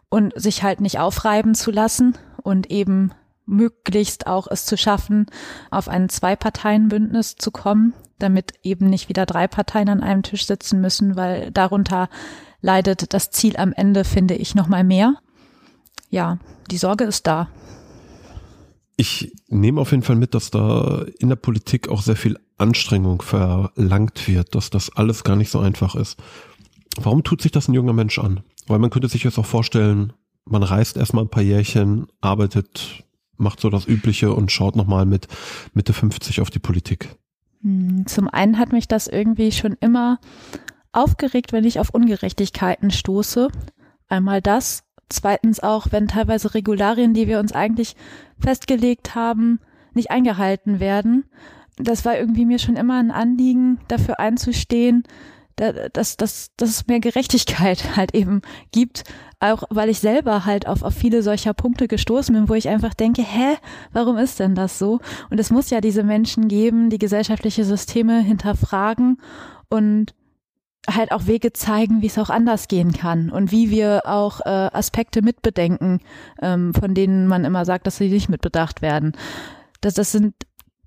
und sich halt nicht aufreiben zu lassen und eben möglichst auch es zu schaffen, auf ein Zwei-Parteien-Bündnis zu kommen, damit eben nicht wieder drei Parteien an einem Tisch sitzen müssen, weil darunter leidet das Ziel am Ende, finde ich, noch mal mehr. Ja, die Sorge ist da. Ich nehme auf jeden Fall mit, dass da in der Politik auch sehr viel Anstrengung verlangt wird, dass das alles gar nicht so einfach ist. Warum tut sich das ein junger Mensch an? Weil man könnte sich jetzt auch vorstellen, man reist erstmal ein paar Jährchen, arbeitet macht so das Übliche und schaut nochmal mit Mitte 50 auf die Politik? Hm, zum einen hat mich das irgendwie schon immer aufgeregt, wenn ich auf Ungerechtigkeiten stoße. Einmal das. Zweitens auch, wenn teilweise Regularien, die wir uns eigentlich festgelegt haben, nicht eingehalten werden. Das war irgendwie mir schon immer ein Anliegen, dafür einzustehen, dass, dass, dass es mehr Gerechtigkeit halt eben gibt, auch weil ich selber halt auf, auf viele solcher Punkte gestoßen bin, wo ich einfach denke, hä, warum ist denn das so? Und es muss ja diese Menschen geben, die gesellschaftliche Systeme hinterfragen und halt auch Wege zeigen, wie es auch anders gehen kann und wie wir auch äh, Aspekte mitbedenken, ähm, von denen man immer sagt, dass sie nicht mitbedacht werden. Das, das sind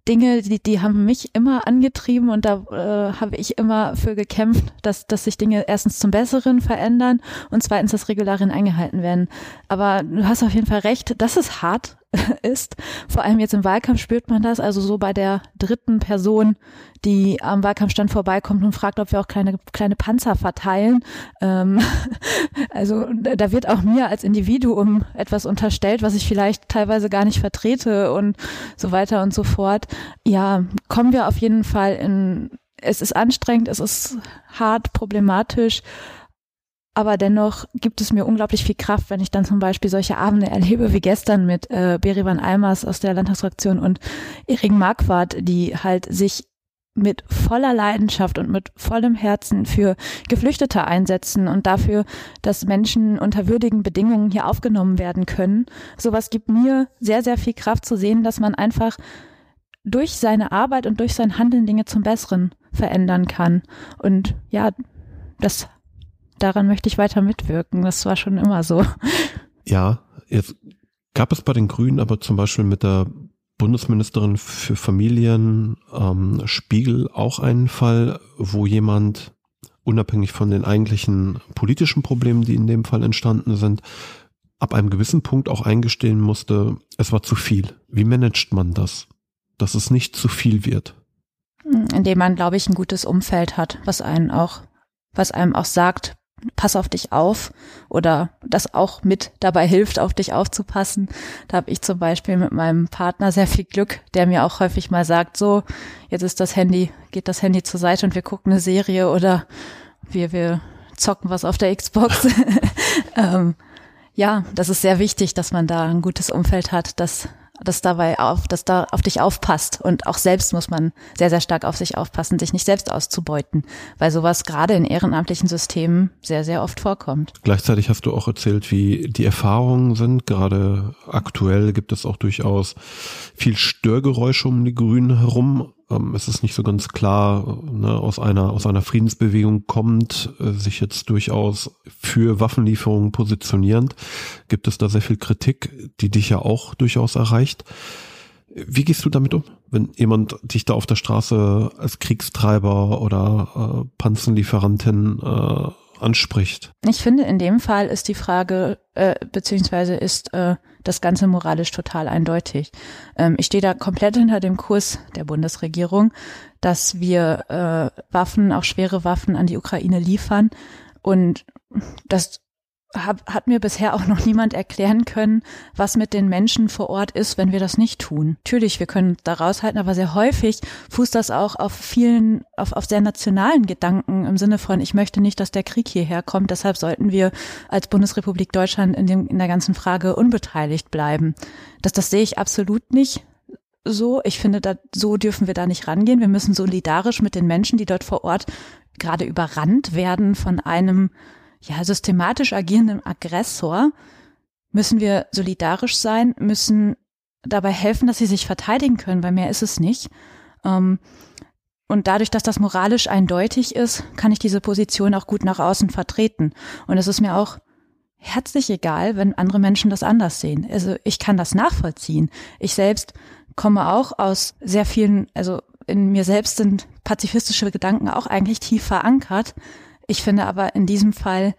Dinge, die, die haben mich immer angetrieben und da äh, habe ich immer für gekämpft, dass, dass sich Dinge erstens zum Besseren verändern und zweitens, dass Regularien eingehalten werden. Aber du hast auf jeden Fall recht, dass es hart ist. Vor allem jetzt im Wahlkampf spürt man das, also so bei der dritten Person, die am Wahlkampfstand vorbeikommt und fragt, ob wir auch kleine, kleine Panzer verteilen. Ähm, also da wird auch mir als Individuum etwas unterstellt, was ich vielleicht teilweise gar nicht vertrete und so weiter und so fort. Ja, kommen wir auf jeden Fall in, es ist anstrengend, es ist hart, problematisch. Aber dennoch gibt es mir unglaublich viel Kraft, wenn ich dann zum Beispiel solche Abende erlebe wie gestern mit äh, Berivan Almers aus der Landtagsfraktion und Erik Marquardt, die halt sich mit voller Leidenschaft und mit vollem Herzen für Geflüchtete einsetzen und dafür, dass Menschen unter würdigen Bedingungen hier aufgenommen werden können. Sowas gibt mir sehr, sehr viel Kraft zu sehen, dass man einfach durch seine Arbeit und durch sein Handeln Dinge zum Besseren verändern kann. Und ja, das, daran möchte ich weiter mitwirken. Das war schon immer so. Ja, jetzt gab es bei den Grünen aber zum Beispiel mit der Bundesministerin für Familien ähm, Spiegel auch einen Fall, wo jemand unabhängig von den eigentlichen politischen Problemen, die in dem Fall entstanden sind, ab einem gewissen Punkt auch eingestehen musste, es war zu viel. Wie managt man das, dass es nicht zu viel wird? Indem man, glaube ich, ein gutes Umfeld hat, was einen auch, was einem auch sagt, pass auf dich auf oder das auch mit dabei hilft, auf dich aufzupassen. Da habe ich zum Beispiel mit meinem Partner sehr viel Glück, der mir auch häufig mal sagt, so, jetzt ist das Handy, geht das Handy zur Seite und wir gucken eine Serie oder wir, wir zocken was auf der Xbox. ähm, ja, das ist sehr wichtig, dass man da ein gutes Umfeld hat, das dass dabei auf, dass da auf dich aufpasst und auch selbst muss man sehr, sehr stark auf sich aufpassen, sich nicht selbst auszubeuten, weil sowas gerade in ehrenamtlichen Systemen sehr, sehr oft vorkommt. Gleichzeitig hast du auch erzählt, wie die Erfahrungen sind. Gerade aktuell gibt es auch durchaus viel Störgeräusche um die Grünen herum. Ähm, es ist nicht so ganz klar, ne, aus einer, aus einer Friedensbewegung kommt, äh, sich jetzt durchaus für Waffenlieferungen positionierend. Gibt es da sehr viel Kritik, die dich ja auch durchaus erreicht. Wie gehst du damit um, wenn jemand dich da auf der Straße als Kriegstreiber oder äh, Panzerlieferantin äh, anspricht. Ich finde, in dem Fall ist die Frage, äh, beziehungsweise ist äh, das Ganze moralisch total eindeutig. Ähm, ich stehe da komplett hinter dem Kurs der Bundesregierung, dass wir äh, Waffen, auch schwere Waffen an die Ukraine liefern. Und das hab, hat mir bisher auch noch niemand erklären können, was mit den Menschen vor Ort ist, wenn wir das nicht tun. Natürlich, wir können da raushalten, aber sehr häufig fußt das auch auf vielen, auf, auf sehr nationalen Gedanken im Sinne von, ich möchte nicht, dass der Krieg hierher kommt, deshalb sollten wir als Bundesrepublik Deutschland in, dem, in der ganzen Frage unbeteiligt bleiben. Das, das sehe ich absolut nicht so. Ich finde, da, so dürfen wir da nicht rangehen. Wir müssen solidarisch mit den Menschen, die dort vor Ort gerade überrannt werden von einem ja, systematisch agierendem Aggressor müssen wir solidarisch sein, müssen dabei helfen, dass sie sich verteidigen können, weil mehr ist es nicht. Ähm, und dadurch, dass das moralisch eindeutig ist, kann ich diese Position auch gut nach außen vertreten. Und es ist mir auch herzlich egal, wenn andere Menschen das anders sehen. Also ich kann das nachvollziehen. Ich selbst komme auch aus sehr vielen, also in mir selbst sind pazifistische Gedanken auch eigentlich tief verankert. Ich finde aber in diesem Fall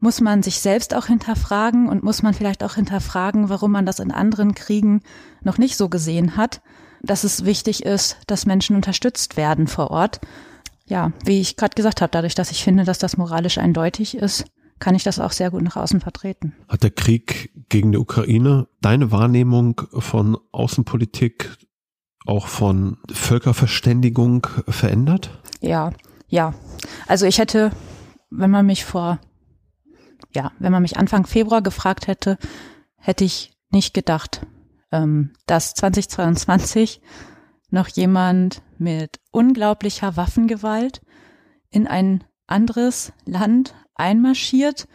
muss man sich selbst auch hinterfragen und muss man vielleicht auch hinterfragen, warum man das in anderen Kriegen noch nicht so gesehen hat, dass es wichtig ist, dass Menschen unterstützt werden vor Ort. Ja, wie ich gerade gesagt habe, dadurch, dass ich finde, dass das moralisch eindeutig ist, kann ich das auch sehr gut nach außen vertreten. Hat der Krieg gegen die Ukraine deine Wahrnehmung von Außenpolitik, auch von Völkerverständigung verändert? Ja, ja, also ich hätte, wenn man mich vor, ja, wenn man mich Anfang Februar gefragt hätte, hätte ich nicht gedacht, ähm, dass 2022 noch jemand mit unglaublicher Waffengewalt in ein anderes Land einmarschiert,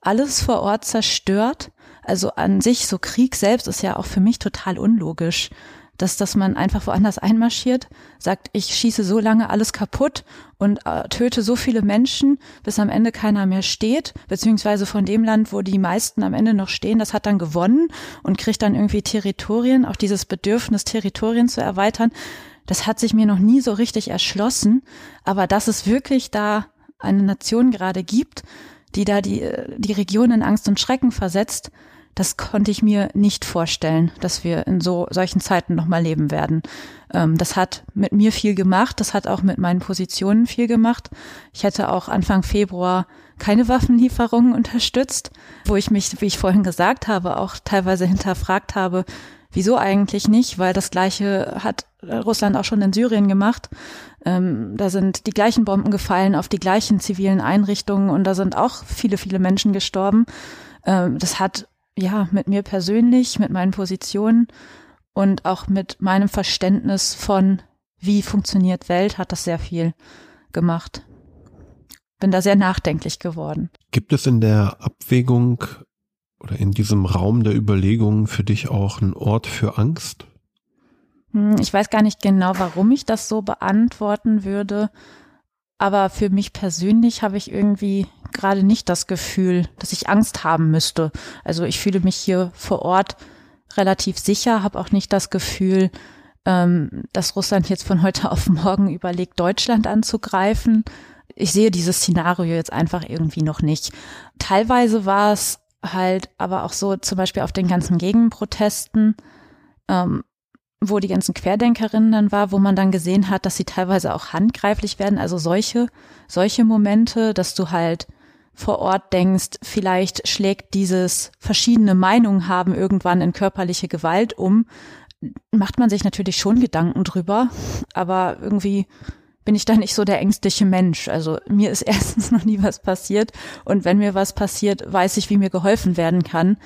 alles vor Ort zerstört. Also an sich, so Krieg selbst ist ja auch für mich total unlogisch dass, dass man einfach woanders einmarschiert, sagt, ich schieße so lange alles kaputt und äh, töte so viele Menschen, bis am Ende keiner mehr steht, beziehungsweise von dem Land, wo die meisten am Ende noch stehen, das hat dann gewonnen und kriegt dann irgendwie Territorien, auch dieses Bedürfnis, Territorien zu erweitern. Das hat sich mir noch nie so richtig erschlossen, aber dass es wirklich da eine Nation gerade gibt, die da die, die Region in Angst und Schrecken versetzt, das konnte ich mir nicht vorstellen, dass wir in so solchen Zeiten nochmal leben werden. Ähm, das hat mit mir viel gemacht, das hat auch mit meinen Positionen viel gemacht. Ich hätte auch Anfang Februar keine Waffenlieferungen unterstützt, wo ich mich, wie ich vorhin gesagt habe, auch teilweise hinterfragt habe, wieso eigentlich nicht, weil das gleiche hat Russland auch schon in Syrien gemacht. Ähm, da sind die gleichen Bomben gefallen auf die gleichen zivilen Einrichtungen und da sind auch viele, viele Menschen gestorben. Ähm, das hat ja, mit mir persönlich, mit meinen Positionen und auch mit meinem Verständnis von, wie funktioniert Welt, hat das sehr viel gemacht. Bin da sehr nachdenklich geworden. Gibt es in der Abwägung oder in diesem Raum der Überlegungen für dich auch einen Ort für Angst? Hm, ich weiß gar nicht genau, warum ich das so beantworten würde. Aber für mich persönlich habe ich irgendwie gerade nicht das Gefühl, dass ich Angst haben müsste. Also ich fühle mich hier vor Ort relativ sicher, habe auch nicht das Gefühl, ähm, dass Russland jetzt von heute auf morgen überlegt, Deutschland anzugreifen. Ich sehe dieses Szenario jetzt einfach irgendwie noch nicht. Teilweise war es halt aber auch so, zum Beispiel auf den ganzen Gegenprotesten, ähm, wo die ganzen Querdenkerinnen dann war, wo man dann gesehen hat, dass sie teilweise auch handgreiflich werden. Also solche, solche Momente, dass du halt vor Ort denkst, vielleicht schlägt dieses verschiedene Meinungen haben irgendwann in körperliche Gewalt um, macht man sich natürlich schon Gedanken drüber, aber irgendwie bin ich da nicht so der ängstliche Mensch. Also mir ist erstens noch nie was passiert und wenn mir was passiert, weiß ich, wie mir geholfen werden kann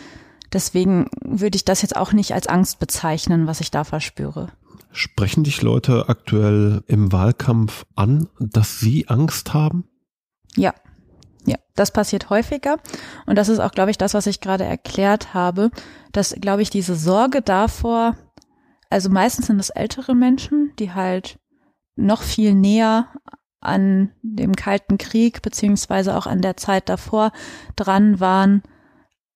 Deswegen würde ich das jetzt auch nicht als Angst bezeichnen, was ich da verspüre. Sprechen dich Leute aktuell im Wahlkampf an, dass sie Angst haben? Ja. Ja, das passiert häufiger. Und das ist auch, glaube ich, das, was ich gerade erklärt habe, dass, glaube ich, diese Sorge davor, also meistens sind es ältere Menschen, die halt noch viel näher an dem Kalten Krieg beziehungsweise auch an der Zeit davor dran waren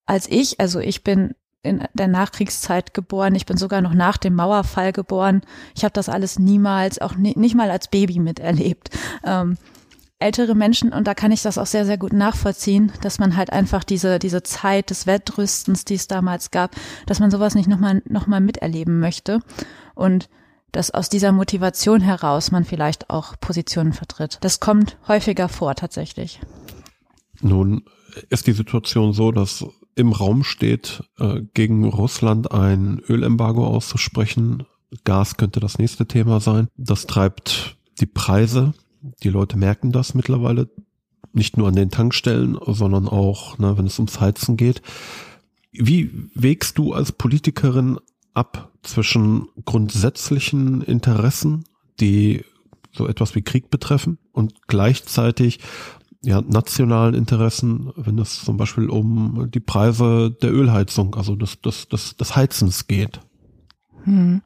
als ich. Also ich bin in der Nachkriegszeit geboren. Ich bin sogar noch nach dem Mauerfall geboren. Ich habe das alles niemals, auch nie, nicht mal als Baby miterlebt. Ähm, ältere Menschen, und da kann ich das auch sehr, sehr gut nachvollziehen, dass man halt einfach diese, diese Zeit des Wettrüstens, die es damals gab, dass man sowas nicht nochmal noch mal miterleben möchte. Und dass aus dieser Motivation heraus man vielleicht auch Positionen vertritt. Das kommt häufiger vor tatsächlich. Nun ist die Situation so, dass im Raum steht, äh, gegen Russland ein Ölembargo auszusprechen. Gas könnte das nächste Thema sein. Das treibt die Preise. Die Leute merken das mittlerweile nicht nur an den Tankstellen, sondern auch, ne, wenn es ums Heizen geht. Wie wägst du als Politikerin ab zwischen grundsätzlichen Interessen, die so etwas wie Krieg betreffen und gleichzeitig ja, nationalen Interessen, wenn es zum Beispiel um die Preise der Ölheizung, also des, des, des, des Heizens geht. Hm.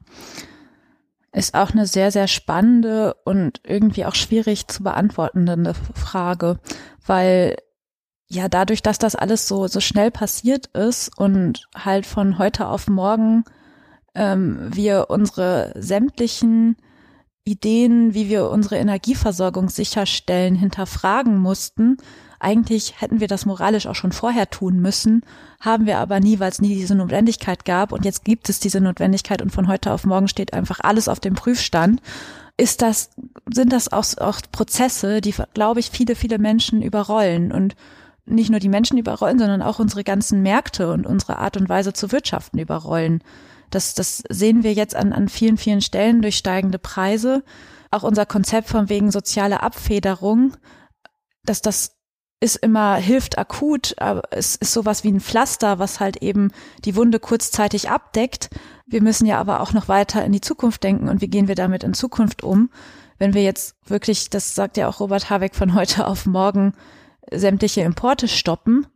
Ist auch eine sehr, sehr spannende und irgendwie auch schwierig zu beantwortende Frage, weil ja dadurch, dass das alles so, so schnell passiert ist und halt von heute auf morgen ähm, wir unsere sämtlichen Ideen, wie wir unsere Energieversorgung sicherstellen, hinterfragen mussten. Eigentlich hätten wir das moralisch auch schon vorher tun müssen, haben wir aber nie, weil es nie diese Notwendigkeit gab. Und jetzt gibt es diese Notwendigkeit und von heute auf morgen steht einfach alles auf dem Prüfstand. Ist das, sind das auch, auch Prozesse, die, glaube ich, viele, viele Menschen überrollen und nicht nur die Menschen überrollen, sondern auch unsere ganzen Märkte und unsere Art und Weise zu wirtschaften überrollen. Das, das sehen wir jetzt an, an vielen, vielen Stellen durch steigende Preise. Auch unser Konzept von wegen soziale Abfederung, dass das ist immer, hilft akut, aber es ist sowas wie ein Pflaster, was halt eben die Wunde kurzzeitig abdeckt. Wir müssen ja aber auch noch weiter in die Zukunft denken und wie gehen wir damit in Zukunft um? Wenn wir jetzt wirklich, das sagt ja auch Robert Habeck von heute auf morgen, sämtliche Importe stoppen,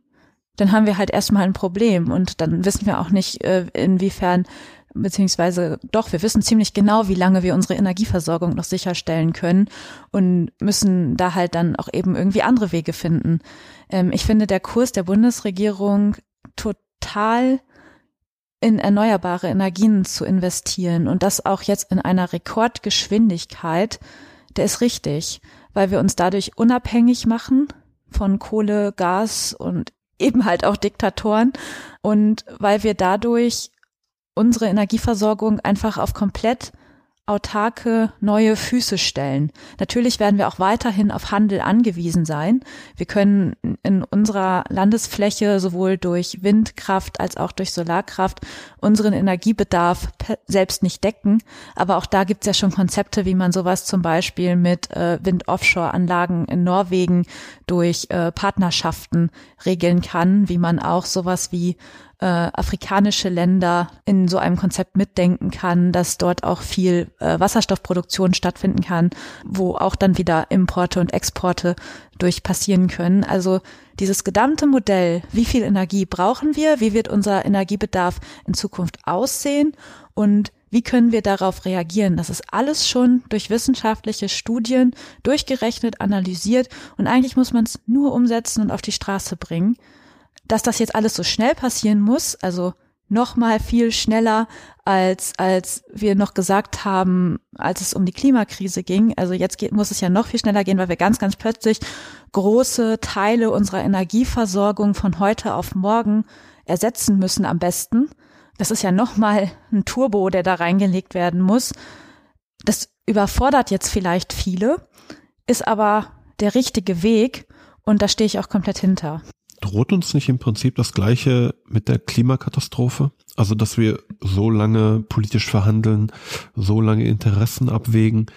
dann haben wir halt erstmal ein Problem und dann wissen wir auch nicht, äh, inwiefern, beziehungsweise doch, wir wissen ziemlich genau, wie lange wir unsere Energieversorgung noch sicherstellen können und müssen da halt dann auch eben irgendwie andere Wege finden. Ähm, ich finde der Kurs der Bundesregierung total in erneuerbare Energien zu investieren und das auch jetzt in einer Rekordgeschwindigkeit, der ist richtig, weil wir uns dadurch unabhängig machen von Kohle, Gas und eben halt auch Diktatoren. Und weil wir dadurch unsere Energieversorgung einfach auf komplett autarke neue Füße stellen. Natürlich werden wir auch weiterhin auf Handel angewiesen sein. Wir können in unserer Landesfläche sowohl durch Windkraft als auch durch Solarkraft unseren Energiebedarf selbst nicht decken. Aber auch da gibt es ja schon Konzepte, wie man sowas zum Beispiel mit äh, Wind-Offshore-Anlagen in Norwegen durch äh, Partnerschaften regeln kann, wie man auch sowas wie äh, afrikanische Länder in so einem Konzept mitdenken kann, dass dort auch viel äh, Wasserstoffproduktion stattfinden kann, wo auch dann wieder Importe und Exporte durch passieren können. Also dieses gesamte Modell, wie viel Energie brauchen wir, wie wird unser Energiebedarf in Zukunft aussehen und wie können wir darauf reagieren? Das ist alles schon durch wissenschaftliche Studien durchgerechnet, analysiert und eigentlich muss man es nur umsetzen und auf die Straße bringen dass das jetzt alles so schnell passieren muss, also noch mal viel schneller als als wir noch gesagt haben, als es um die Klimakrise ging. Also jetzt geht, muss es ja noch viel schneller gehen, weil wir ganz ganz plötzlich große Teile unserer Energieversorgung von heute auf morgen ersetzen müssen am besten. Das ist ja noch mal ein Turbo, der da reingelegt werden muss. Das überfordert jetzt vielleicht viele, ist aber der richtige Weg und da stehe ich auch komplett hinter. Droht uns nicht im Prinzip das Gleiche mit der Klimakatastrophe? Also, dass wir so lange politisch verhandeln, so lange Interessen abwägen,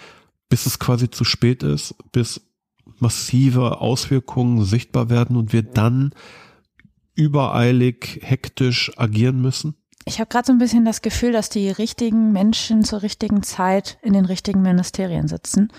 bis es quasi zu spät ist, bis massive Auswirkungen sichtbar werden und wir dann übereilig, hektisch agieren müssen? Ich habe gerade so ein bisschen das Gefühl, dass die richtigen Menschen zur richtigen Zeit in den richtigen Ministerien sitzen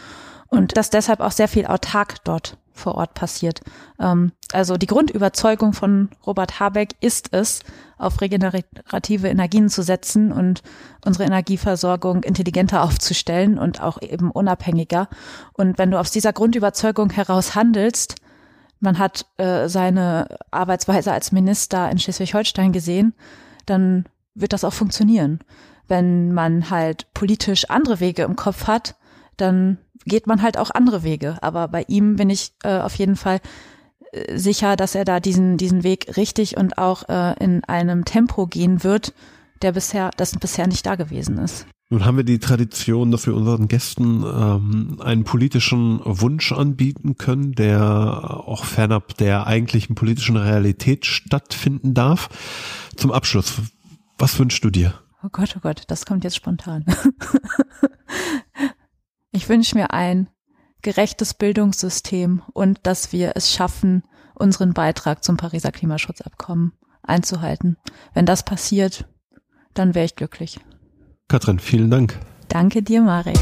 und dass deshalb auch sehr viel autark dort vor Ort passiert. Ähm, also die Grundüberzeugung von Robert Habeck ist es, auf regenerative Energien zu setzen und unsere Energieversorgung intelligenter aufzustellen und auch eben unabhängiger. Und wenn du aus dieser Grundüberzeugung heraus handelst, man hat äh, seine Arbeitsweise als Minister in Schleswig-Holstein gesehen, dann wird das auch funktionieren. Wenn man halt politisch andere Wege im Kopf hat, dann geht man halt auch andere Wege. Aber bei ihm bin ich äh, auf jeden Fall äh, sicher, dass er da diesen, diesen Weg richtig und auch äh, in einem Tempo gehen wird, der bisher, das bisher nicht da gewesen ist. Nun haben wir die Tradition, dass wir unseren Gästen ähm, einen politischen Wunsch anbieten können, der auch fernab der eigentlichen politischen Realität stattfinden darf. Zum Abschluss, was wünschst du dir? Oh Gott, oh Gott, das kommt jetzt spontan. ich wünsche mir ein gerechtes Bildungssystem und dass wir es schaffen, unseren Beitrag zum Pariser Klimaschutzabkommen einzuhalten. Wenn das passiert, dann wäre ich glücklich. Katrin, vielen Dank. Danke dir, Marek.